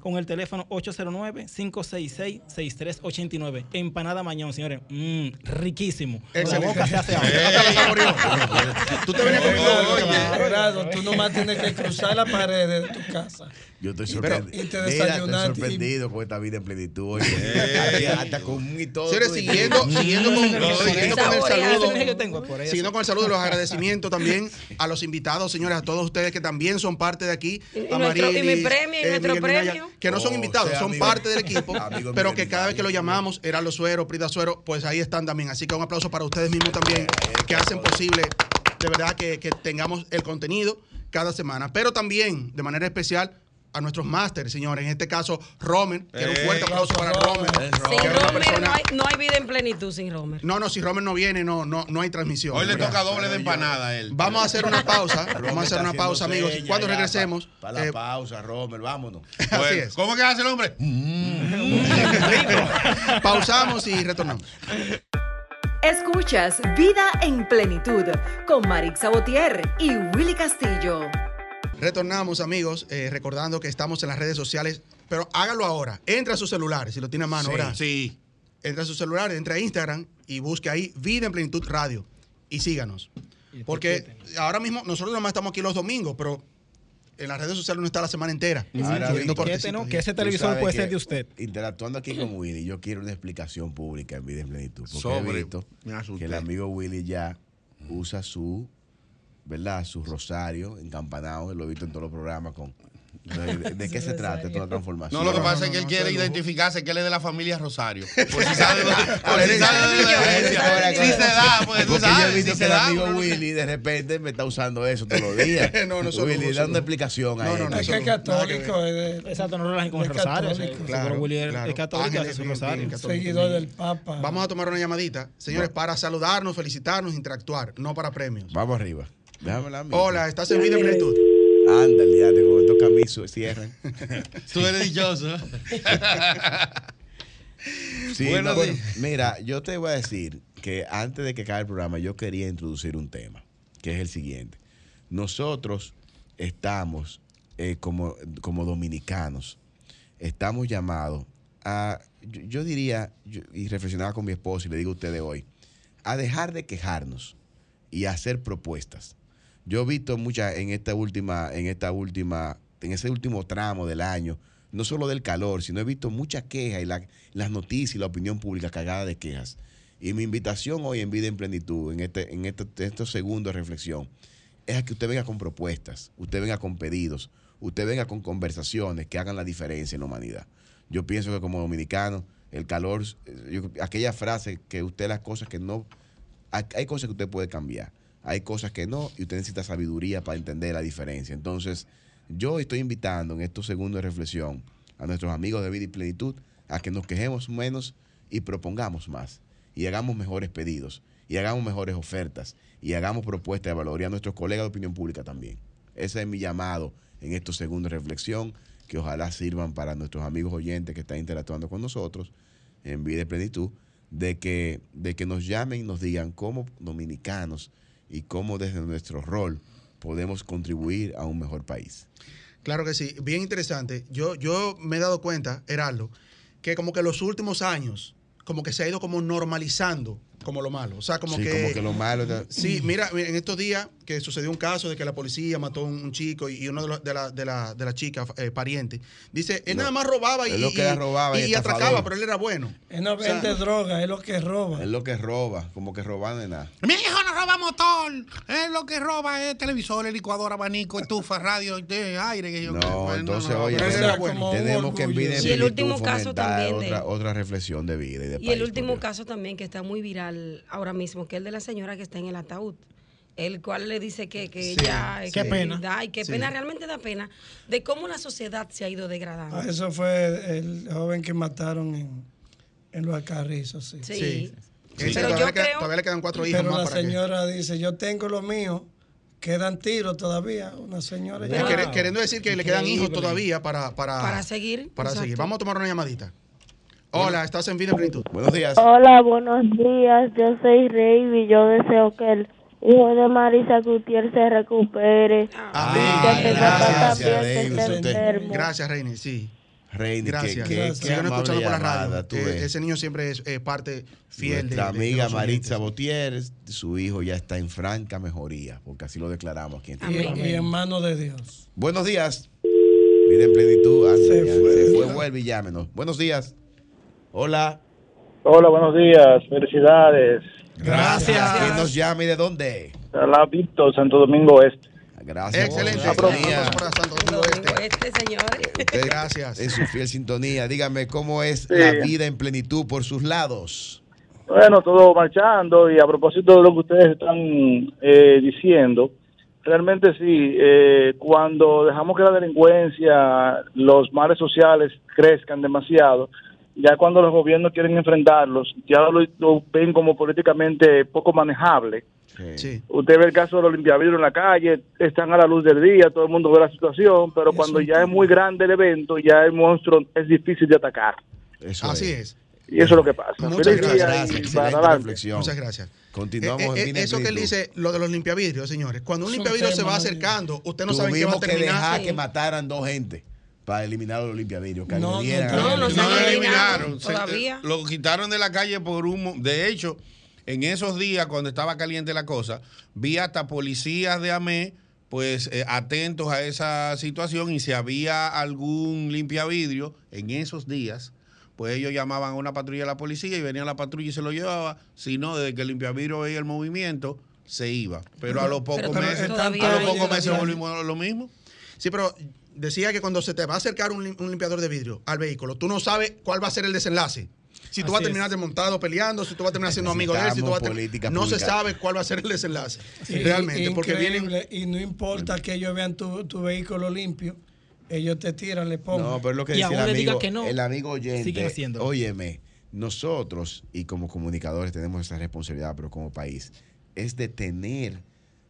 con el teléfono 809-566-6389. Empanada Mañón, señores. Mm, riquísimo. Excelente. La boca se hace agua. Tú te venías con Gerardo, todo, oye. Gerardo, tú nomás tienes que cruzar la pared de tu casa. Yo estoy Pero- sorprendido. y te Mira, estoy desayunaste y- sorprendido con esta vida en plenitud. Oye, hasta con y todo. Señores, siguiendo, siguiendo con, siguiendo con el saludo. Siguiendo con el saludo y los agradecimientos también a los invitados, señores, a todos ustedes que también son parte de aquí. Y- y a nuestro- y mi premio, y nuestro Miguel Minaya, premio. Que no son Oh, invitados, sea son amigo- parte del equipo, amigo pero que cada vez que lo llamamos, Heraldo Suero, Prida Suero, pues ahí están también. Así que un aplauso para ustedes mismos también, que hacen posible de verdad que, que tengamos el contenido cada semana. Pero también, de manera especial, a nuestros másteres, señores. En este caso, Romer, que era un fuerte Ey. aplauso para Romer. Romer. Sin que era una Romer persona- no hay, no hay vida en plenitud sin Romer. no, no, si Romer no viene, no, no, no hay transmisión. Hoy le ¿verdad? toca doble de empanada a él. Vamos a hacer una pausa. Vamos a hacer una pausa, amigos. Cuando ya regresemos, pa- Para la eh, pausa, Romer, vámonos. así Bueno, es. ¿Cómo que hace el hombre? Pausamos y retornamos. Escuchas Vida en Plenitud con Marix Sabotier y Willy Castillo. Retornamos, amigos, eh, recordando que estamos en las redes sociales, pero hágalo ahora. Entra a su celular, si lo tiene a mano, ¿verdad? Sí. Entra a su celular, entra a Instagram y busque ahí Vida en Plenitud Radio y síganos. Porque ahora mismo nosotros nomás estamos aquí los domingos, pero en las redes sociales no está la semana entera. Ahora, que, no, ese televisor puede ser de usted. Interactuando aquí con Willy, yo quiero una explicación pública en vida en plenitud. Porque Sobre- he visto que el amigo Willy ya usa su, ¿verdad? Su rosario encampanado, lo he visto en todos los programas con. ¿De, de- de qué se trata toda la transformación? No, lo que pasa no, es que él no, quiere eso es identificarse que él es de la familia Rosario. Por si sabe, por ver, si sabe de la iglesia. Si se da, pues tú Porque yo he sabes. visto Si que se el da. amigo no- Willy de repente me está usando eso todos los días. No, no, eso no, Willy, eso dando no. explicación a No, no, no, Es eso que es católico, es Exacto, no relajen con el Es rosario. Claro, Willy es- es católico, bien, rosario. seguidor del Papa. Vamos a tomar una llamadita, señores, para saludarnos, felicitarnos, interactuar, no para premios. Vamos arriba. Déjame la Hola, estás en Vida en Plenitud. Ándale, ya, con estos camisos cierran. Tú eres dichoso. Sí, bueno, días. mira, yo te voy a decir que antes de que acabe el programa, yo quería introducir un tema, que es el siguiente. Nosotros estamos, eh, como, como dominicanos, estamos llamados a, yo, yo diría, yo- y reflexionaba con mi esposo y le digo a ustedes hoy, a dejar de quejarnos y a hacer propuestas. Yo he visto muchas en esta última, en esta última, en ese último tramo del año, no solo del calor, sino he visto muchas quejas y la- las noticias y la opinión pública cagada de quejas. Y mi invitación hoy en Vida en Plenitud, en, este, en este- estos segundos reflexión, es a que usted venga con propuestas, usted venga con pedidos, usted venga con conversaciones que hagan la diferencia en la humanidad. Yo pienso que como dominicano, el calor, eh, yo- aquella frase que usted las cosas que no, hay cosas que usted puede cambiar, hay cosas que no, y usted necesita sabiduría para entender la diferencia. Entonces, yo estoy invitando en estos segundos de reflexión a nuestros amigos de Vida y Plenitud a que nos quejemos menos y propongamos más, y hagamos mejores pedidos, y hagamos mejores ofertas, y hagamos propuestas de valor, y a nuestros colegas de opinión pública también. Ese es mi llamado en estos segundos de reflexión, que ojalá sirvan para nuestros amigos oyentes que están interactuando con nosotros en Vida y Plenitud, de que, de que nos llamen y nos digan cómo dominicanos y cómo desde nuestro rol podemos contribuir a un mejor país. Claro que sí, bien interesante. Yo, yo me he dado cuenta, Heraldo, que como que los últimos años, como que se ha ido como normalizando como lo malo. O sea, como Sí, que... como que lo malo Sí, mira, mira, en estos días que sucedió un caso de que la policía mató a un, chico y, y uno de, los- de la, de, la, de la chica, eh, pariente, dice, él No, nada más robaba y, es lo que y- era robaba y y estafador. atracaba, pero él era bueno. Él no O sea, vende droga, es lo que roba. Es lo que roba, como que roban de nada. Mi hijo no roba motor. Es lo que roba es televisor, licuadora, abanico, estufa, radio, de aire. Que yo No, entonces, no, oye, bueno. tenemos que en vida en Y el último caso también de- otra, otra reflexión de vida y de Y país, el último caso también que está muy viral ahora mismo, que es el de la señora que está en el ataúd. El cual le dice que, que Sí, ella... que Qué pena. Da, y qué Sí. pena, realmente da pena, de cómo la sociedad se ha ido degradando. Ah, Eso fue el joven que mataron en, en los Alcarrizos, sí. Sí. Sí. Pero todavía, yo le queda- creo- todavía le quedan cuatro hijos Pero más la para que- señora dice, yo tengo lo mío, quedan tiros todavía. Una señora Eh, ya- quer- Queriendo decir que le quedan hijos todavía para, para, Para seguir, Para exacto. seguir. Vamos a tomar una llamadita. Hola, estás en Vida en Plenitud. Buenos días. Hola, buenos días. Yo soy Rey y yo deseo que el hijo de Marisa Gutiérrez se recupere. Amén. Y que papá gracias, que enfermo. Gracias, Reini. Sí. Reini, Gracias. que, que, qué Sigan amable escuchando por la radio. tú Eh, ves. ese niño siempre es eh, parte fiel de, Nuestra de- de amiga los Maritza. Botieres, su hijo ya está en franca mejoría, porque así lo declaramos aquí en y, Telegram. y en manos de Dios. Buenos días. Vida en plenitud. anda, Se ya, fue. se fue, vuelve y llámenos. Buenos días. Hola. Hola, buenos días. Felicidades. Gracias. ¿Quién nos llama y de dónde? Hola, Víctor, Santo Domingo Este. Gracias. Excelente. para Santo Domingo Este. Este, señores. Usted, Gracias. En su fiel sintonía. Dígame cómo es Sí. la vida en plenitud por sus lados. Bueno, todo marchando y a propósito de lo que ustedes están eh, diciendo, realmente sí, eh, cuando dejamos que la delincuencia, los males sociales crezcan demasiado, ya cuando los gobiernos quieren enfrentarlos, ya lo, lo ven como políticamente poco manejable. Sí. Usted ve el caso de los limpiavidrios en la calle, están a la luz del día, todo el mundo ve la situación, pero cuando ya es muy grande el evento, ya el monstruo es difícil de atacar. Eso Así es. Y eso es lo que pasa. Muchas Feliz día gracias. reflexión. Muchas gracias. Continuamos Eh, en eh, eso que él dice, lo de los limpiavidrios, señores. Cuando un limpiavidrio se va acercando, usted no sabe qué va a que terminar. dejar Sí. que mataran dos gente para eliminar los limpiavidrios. Que No, no, no, no eliminaron. se- todavía. lo quitaron de la calle por humo. De hecho, en esos días, cuando estaba caliente la cosa, vi hasta policías de AME pues eh, atentos a esa situación y si había algún limpiavidrio en esos días, pues ellos llamaban a una patrulla de la policía y venía la patrulla y se lo llevaba. Si no, desde que el limpiavidrio veía el movimiento, se iba. Pero a los pocos pero meses, a los pocos meses volvimos a lo mismo. Sí, pero decía que cuando se te va a acercar un, lim- un limpiador de vidrio al vehículo, tú no sabes cuál va a ser el desenlace. Si tú Así vas a terminar es. desmontado peleando, si tú vas a terminar siendo amigo de él, si tú vas a ter- política No se sabe cuál va a ser el desenlace. Y- Realmente, porque vienen... Y no importa que ellos vean tu, tu vehículo limpio, ellos te tiran, le pongan. No, pero es lo que Y decía el aún le diga amigo, que no, el amigo oyente. haciéndolo. Óyeme, nosotros y como comunicadores tenemos esa responsabilidad, pero como país, es de tener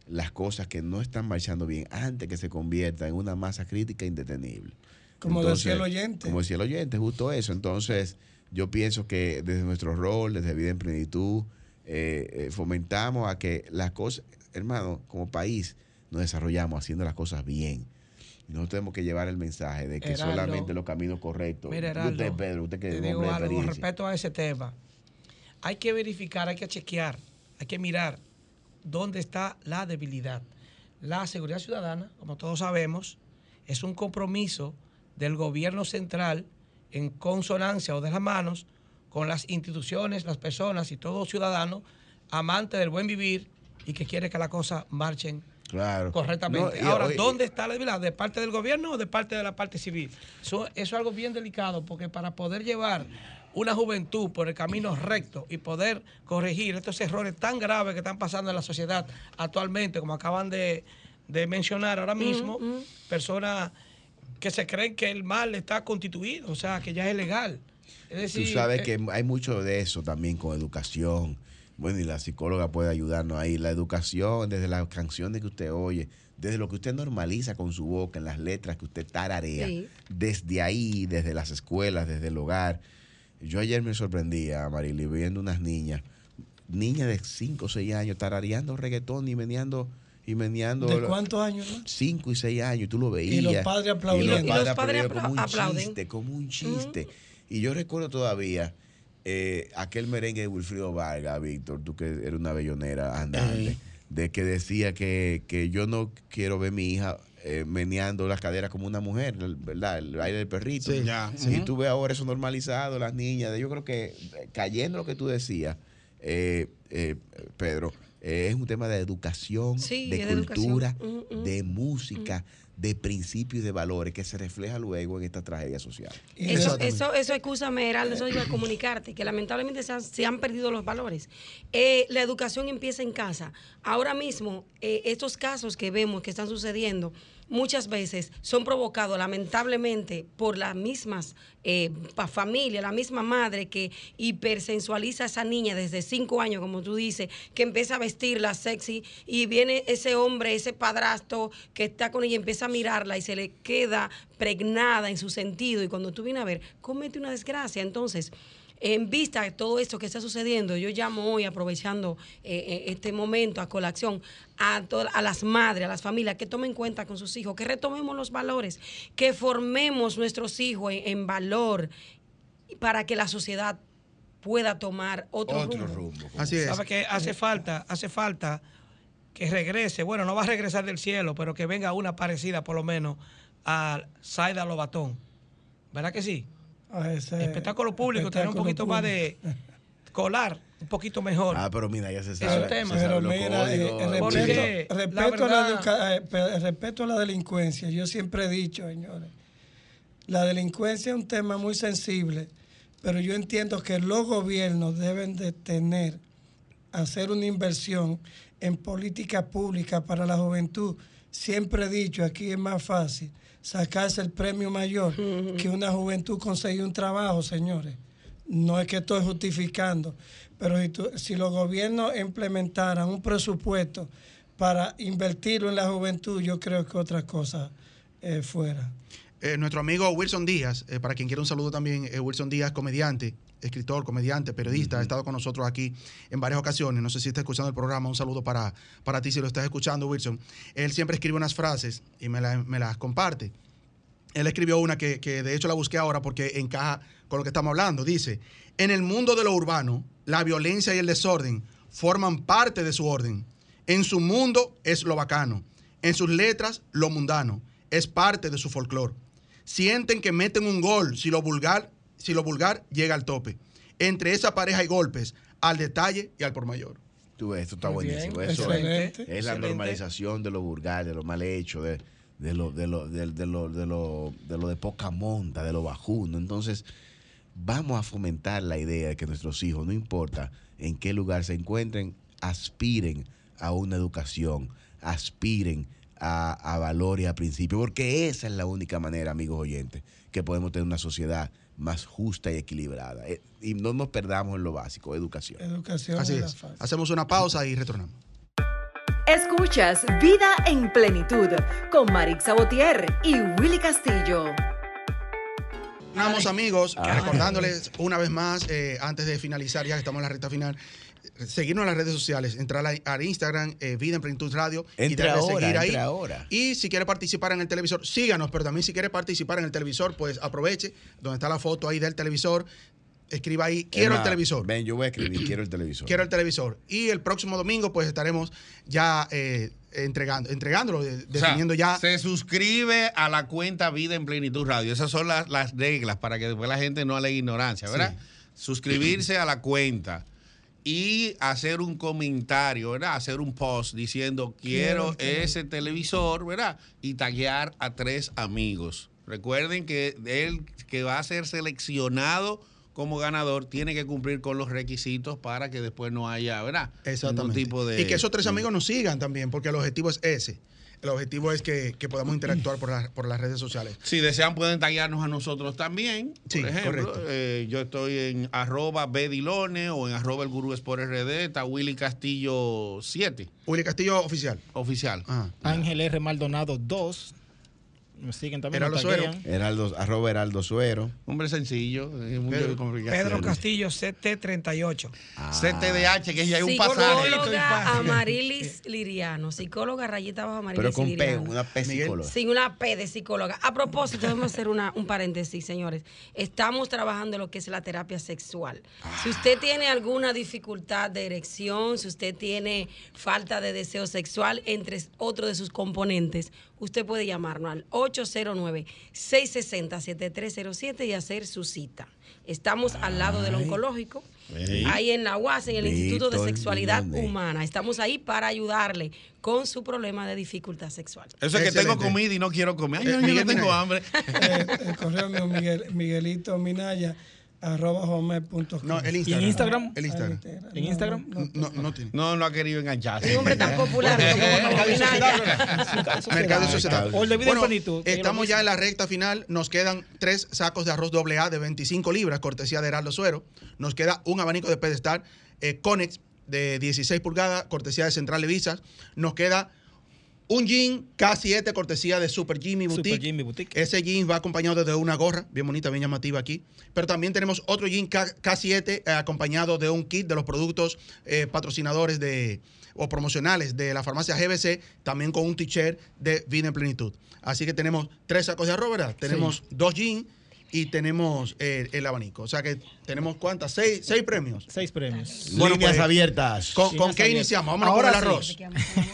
las cosas que no están marchando bien antes que se convierta en una masa crítica indetenible. Como Entonces, decía el oyente. Como decía el oyente, justo eso. Entonces, yo pienso que desde nuestro rol, desde Vida en Plenitud, eh, eh, fomentamos a que las cosas, hermano, como país, nos desarrollamos haciendo las cosas bien. Nosotros tenemos que llevar el mensaje de que Heraldo. solamente los caminos correctos. Mira, Heraldo, usted, Pedro, usted que es un digo hombre de algo con respecto a ese tema. Hay que verificar, hay que chequear, hay que mirar dónde está la debilidad. La seguridad ciudadana, como todos sabemos, es un compromiso del gobierno central en consonancia o de las manos con las instituciones, las personas y todo ciudadano amante del buen vivir y que quiere que las cosas marchen Claro. correctamente. No, Ahora, ¿dónde está la debilidad? ¿De parte del gobierno o de parte de la parte civil? Eso, eso es algo bien delicado porque para poder llevar una juventud por el camino recto y poder corregir estos errores tan graves que están pasando en la sociedad actualmente, como acaban de, de mencionar ahora mismo, personas que se creen que el mal está constituido, o sea, que ya es legal. Es decir, Tú sabes eh, que hay mucho de eso también con educación. Bueno, y la psicóloga puede ayudarnos ahí. La educación, desde las canciones que usted oye, desde lo que usted normaliza con su boca, en las letras que usted tararea, Sí. desde ahí, desde las escuelas, desde el hogar. Yo ayer me sorprendía, Marily, viendo unas niñas, niñas de 5 o 6 años, tarareando reggaetón y meneando. Y meneando ¿De cuántos años? no? 5 y 6 años, y tú lo veías. Y los padres aplaudiendo. Y los Y padres, los padres aplaudiendo como un aplauden. chiste, como un chiste. Y yo recuerdo todavía eh, aquel merengue de Wilfrido Vargas, Víctor, tú que eres una bellonera andante, de que decía que, que yo no quiero ver mi hija eh, meneando las caderas como una mujer, ¿verdad? El baile del perrito. Sí, ya. Y Ujú. tú ves ahora eso normalizado, las niñas. Yo creo que eh, cayendo lo que tú decías, eh, eh, Pedro, eh, es un tema de educación, Sí, de es de educación. cultura, de música, de principios y de valores que se refleja luego en esta tragedia social. Eso, eso, eso, escúchame, Heraldo, eso iba a comunicarte, que lamentablemente se han, se han perdido los valores. Eh, la educación empieza en casa. Ahora mismo, eh, estos casos que vemos que están sucediendo, muchas veces son provocados lamentablemente por las mismas eh, familias, la misma madre que hipersensualiza a esa niña desde cinco años, como tú dices, que empieza a vestirla sexy y viene ese hombre, ese padrastro que está con ella, y empieza a mirarla y se le queda pregnada en su sentido y cuando tú vienes a ver, comete una desgracia. Entonces, en vista de todo esto que está sucediendo, yo llamo hoy, aprovechando eh, eh, este momento a colación, a, a las madres, a las familias, que tomen cuenta con sus hijos, que retomemos los valores, que formemos nuestros hijos en, en valor para que la sociedad pueda tomar otro, rumbo. Así es. ¿Sabe que hace falta, hace falta que regrese? Bueno, no va a regresar del cielo, pero que venga una parecida por lo menos a Saida Lobatón. ¿Verdad que sí? A ese Espectáculo público, tener un espectáculo poquito más de colar, un poquito mejor. Ah, pero mira, ya se Es sabe. un tema. se Pero mira, eh, códigos. eh, respeto, la a la eh, respeto a la delincuencia. Yo siempre he dicho, señores, la delincuencia es un tema muy sensible, pero yo entiendo que los gobiernos deben de tener, hacer una inversión en política pública para la juventud. Siempre he dicho, aquí es más fácil sacarse el premio mayor que una juventud conseguir un trabajo, señores. No es que estoy justificando, pero si, tú- si los gobiernos implementaran un presupuesto para invertirlo en la juventud, yo creo que otra cosa eh, fuera. Eh, nuestro amigo Wilson Díaz, eh, para quien quiera un saludo también, eh, Wilson Díaz, comediante, escritor, comediante, periodista, ha estado con nosotros aquí en varias ocasiones. No sé si está escuchando el programa, un saludo para, para ti si lo estás escuchando, Wilson. Él siempre escribe unas frases y me, la- me las comparte. Él escribió una que, que de hecho la busqué ahora porque encaja con lo que estamos hablando. Dice, en el mundo de lo urbano, la violencia y el desorden forman parte de su orden. En su mundo es lo bacano. En sus letras, lo mundano. Es parte de su folclore. Sienten que meten un gol si lo vulgar, si lo vulgar llega al tope. Entre esa pareja hay golpes, al detalle y al por mayor. Tú ves, esto está Muy buenísimo. bien, Eso excelente, es, es la normalización de lo vulgar, de lo mal hecho, de, de lo, de, lo, de, de lo, de, lo, de lo de poca monta, de lo bajuno. Entonces, vamos a fomentar la idea de que nuestros hijos, no importa en qué lugar se encuentren, aspiren a una educación, aspiren a, a valor y a principio, porque esa es la única manera, amigos oyentes, que podemos tener una sociedad más justa y equilibrada. Eh, Y no nos perdamos en lo básico, educación. Educación Así es. Hacemos una pausa y retornamos. Escuchas Vida en Plenitud con Marix Sabotier y Willy Castillo. Vamos amigos, Ay. recordándoles una vez más, eh, antes de finalizar, ya que estamos en la recta final, seguirnos en las redes sociales, entrar a- al Instagram, eh, Vida en Plenitud Radio, y Entre darle ahora, seguir ahí. entre ahora. Y si quiere participar en el televisor, síganos, pero también si quiere participar en el televisor, pues aproveche, donde está la foto ahí del televisor, escriba ahí, quiero el televisor. Ven, yo voy a escribir, quiero el televisor. Quiero el televisor. Y el próximo domingo, pues estaremos ya eh, entregando, entregándolo, de- O sea, definiendo ya. Se suscribe a la cuenta Vida en Plenitud Radio. Esas son las, las reglas para que después la gente no alegue ignorancia, ¿verdad? Suscribirse a la cuenta y hacer un comentario, ¿verdad? Hacer un post diciendo quiero Quiero el ese televisor, ¿verdad? Y taguear a tres amigos. Recuerden que él que va a ser seleccionado como ganador tiene que cumplir con los requisitos para que después no haya, ¿verdad? Ningún Exactamente. tipo de y que esos tres amigos nos sigan también, porque el objetivo es ese. El objetivo es que, que podamos interactuar por, las- por las redes sociales. Si desean pueden taguearnos a nosotros también. Sí, por ejemplo, correcto. eh, yo estoy en arroba bedilone o en arroba el gurú Sport RD. Está Willy Castillo 7. Willy Castillo oficial. Oficial. Ángel R. Maldonado 2. Me siguen también. Heraldo Suero. Heraldo, arroba Heraldo Suero. Hombre sencillo. es mucho Pedro, complicación. Pedro Castillo, CT38. CTDH, que ya hay un Psicóloga pasaje. Amarilis Liriano, psicóloga rayita bajo Amarilis Pero con P, Liriano. una P psicóloga. Sin una P de psicóloga. A propósito, debemos hacer una, un paréntesis, señores. Estamos trabajando en lo que es la terapia sexual. Si usted tiene alguna dificultad de erección, si usted tiene falta de deseo sexual, entre otros de sus componentes, usted puede llamarnos al 809-660-7307 y hacer su cita. Estamos al lado del oncológico, ahí en la UAS, en el Instituto de Sexualidad Hernández. Humana. Estamos ahí para ayudarle con su problema de dificultad sexual. Eso es que tengo comida y no quiero comer. Ay, Eh, yo no tengo Minaya. hambre. Eh, el correo mío, Miguel, Miguelito Minaya, arroba. No, el ¿Y en Instagram? El Instagram. ¿En Instagram? No, no tiene. No, no ha querido engancharse. Un hombre tan popular. Mercado de Sociedad. Bueno, es estamos ya en la recta final. Nos quedan tres sacos de arroz doble A de 25 libras, cortesía de Heraldo Suero. Nos queda un abanico de pedestal eh, Conex de 16 pulgadas, cortesía de Central Levisas. Nos queda un jean K7, cortesía de Super Jimmy Boutique. Super Jimmy Boutique. Ese jean va acompañado de una gorra, bien bonita, bien llamativa aquí. Pero también tenemos otro jean K- K7 eh, acompañado de un kit de los productos eh, patrocinadores de o promocionales de la farmacia GBC, también con un t-shirt de Vida en Plenitud. Así que tenemos tres sacos de arroz, ¿verdad? Tenemos dos jeans y tenemos eh, el abanico. O sea que tenemos cuántas? Seis, seis premios. Seis premios. Bueno, Líneas pues, abiertas. ¿Con, qué abiertas. iniciamos? Vámonos Ahora con el arroz.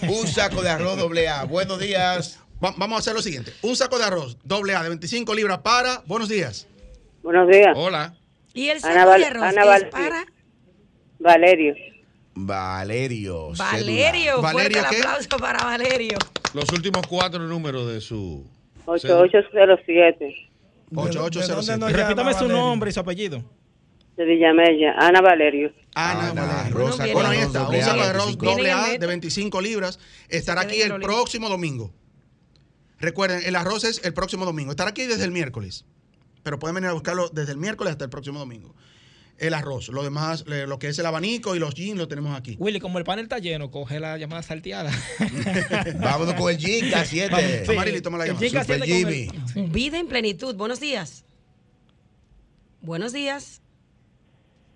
Un saco de arroz doble A. Buenos días. Va- vamos a hacer lo siguiente. Un saco de arroz doble A de 25 libras para... Buenos días. Buenos días. Hola. Y el saco Val- de arroz Ana es Valerio. para Valerio. Valerio. Valerio. ¿Valerio Fuerte el aplauso para Valerio. Los últimos cuatro números de su. 8807. 8807. Repítame su nombre y su apellido. De Villamella. Ana Valerio. Ana, Valerio. Rosa Bueno, ahí está. Un saco de arroz 25. doble A de 25 libras. Estará aquí el próximo domingo. Recuerden, el arroz es el próximo domingo. Estará aquí desde el miércoles. Pero pueden venir a buscarlo desde el miércoles hasta el próximo domingo. El arroz. Lo demás, lo que es el abanico y los jeans, lo tenemos aquí. Willy, como el panel está lleno, coge la llamada salteada. Vámonos con el Jean K7. Sí. Amarili, toma la El llamada. Jean K7 Super el- Jimmy. Vida en plenitud. Buenos días. Buenos días.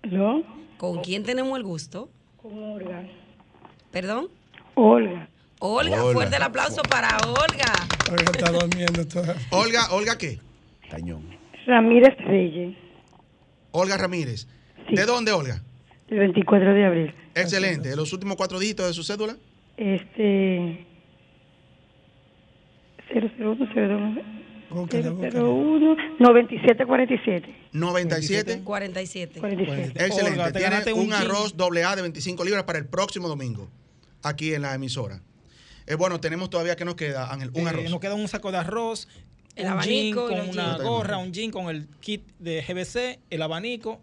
¿Aló? ¿Con quién tenemos el gusto? Con Olga. ¿Perdón? Olga. Olga, Hola. fuerte el aplauso para Olga. Olga está durmiendo toda. Olga, ¿Olga qué? Cañón. Ramírez Reyes, Olga Ramírez. ¿De dónde, Olga? el 24 de abril. Excelente. ¿Los últimos cuatro dígitos de su cédula? Este. 001, 02, Búscala, búscala. 001, 9747. 97. 47. 47. Excelente. Olga, Tiene un, arroz doble A de 25 libras para el próximo domingo, aquí en la emisora. Eh, bueno, tenemos todavía que nos queda, Ángel, un Eh, arroz. Nos queda un saco de arroz, El un abanico jean con una gorra, un jean con el kit de GBC, el abanico.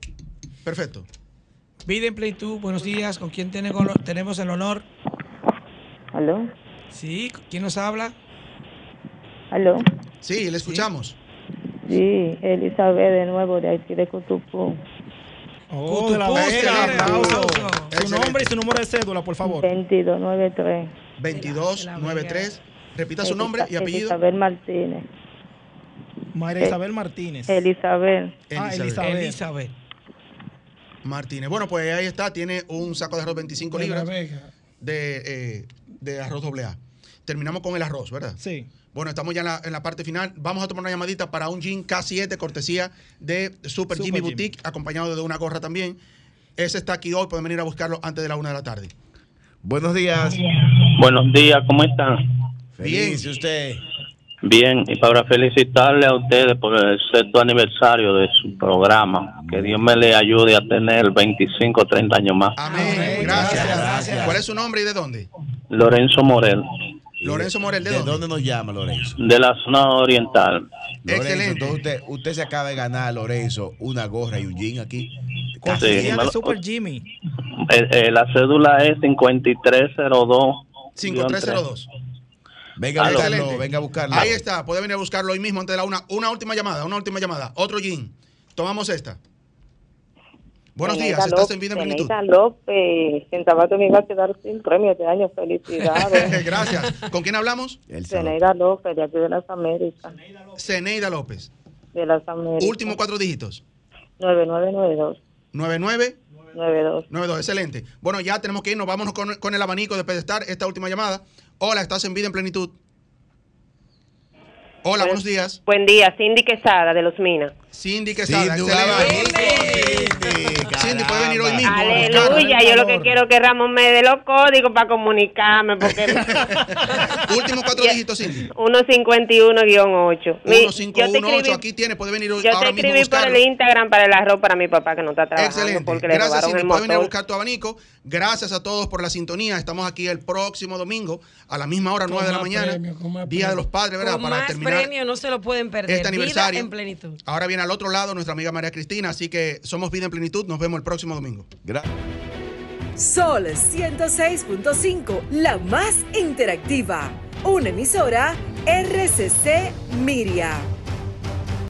Perfecto. Vida en plenitud, buenos días. ¿Con quién tenemos el honor? ¿Aló? Sí, ¿quién nos habla? ¿Aló? Sí, le escuchamos. Sí, Elizabeth de nuevo de aquí de Cutupú. Oh, de la aplauso. Su nombre y su número de cédula, por favor. 2293. 2293. Repita su nombre y apellido. Elizabeth Martínez. Mayra Isabel Martínez. Elizabeth. Ah, Elizabeth. Elizabeth. Martínez. Bueno, pues ahí está, tiene un saco de arroz 25 De La libras de, eh, de arroz doble A. Terminamos con el arroz, ¿verdad? Sí. Bueno, estamos ya en la, en la parte final. Vamos a tomar una llamadita para un jean K7, cortesía de Super, Super Jimmy Jimmy. Boutique, acompañado de una gorra también. Ese está aquí hoy, pueden venir a buscarlo antes de la una de la tarde. Buenos días. Buenos días, ¿cómo están? Feliz, ¿y usted? Bien, y para felicitarle a ustedes por el sexto aniversario de su programa. Que Dios me le ayude a tener 25 o 30 años más. Amén. Gracias. ¿Cuál es su nombre y de dónde? Lorenzo Morel, Lorenzo Morel, ¿de, ¿De dónde? dónde nos llama Lorenzo? de la zona oriental. Lorenzo, Excelente. usted, usted se acaba de ganar, Lorenzo, una gorra y un jean aquí. Cortesía me de lo- Super Jimmy. Eh, eh, la cédula es 5302. 5302. Venga a buscarlo, Excelente. venga a buscarlo. Ahí está, puede venir a buscarlo hoy mismo antes de la una. Una última llamada, una última llamada. Otro jean. Tomamos esta. Buenos días, Zeneida estás López- en vida en plenitud. Zeneida López, en Tabaco me iba a quedar sin premio este año. Felicidades. Gracias. ¿Con quién hablamos? Zeneida López, de aquí de las Américas. Ceneida López. De las Américas. Últimos cuatro dígitos. 9992. 99 92. 92. Excelente. Bueno, ya tenemos que irnos. Vámonos con, con el abanico de pedestar. Esta última llamada. Hola, estás en vida en plenitud. Hola, buenos días. Buen día, Cindy Quesada de Los Minas. Cindy un excelente. Cindy, puede venir hoy mismo. Aleluya, yo lo que quiero es que Ramón me dé los códigos para comunicarme, porque Últimos cuatro dígitos, Cindy. 151-8. Mi- yo te 1518. escribí- Aquí tiene, puede venir hoy- Yo te escribí por el Instagram para el arroz para mi papá que no está trabajando Excelente. porque le Gracias, Cindy. el Puedes venir a buscar tu abanico. Gracias a todos por la sintonía. Estamos aquí el próximo domingo a la misma hora, Con 9 de la mañana. Día de los Padres, ¿verdad? Con Para más terminar premios no se lo pueden perder. este aniversario. Vida en plenitud. Ahora viene al otro lado nuestra amiga María Cristina. Así que somos Vida en Plenitud. Nos vemos el próximo domingo. Gracias. Sol 106.5, la más interactiva. Una emisora RCC Miria.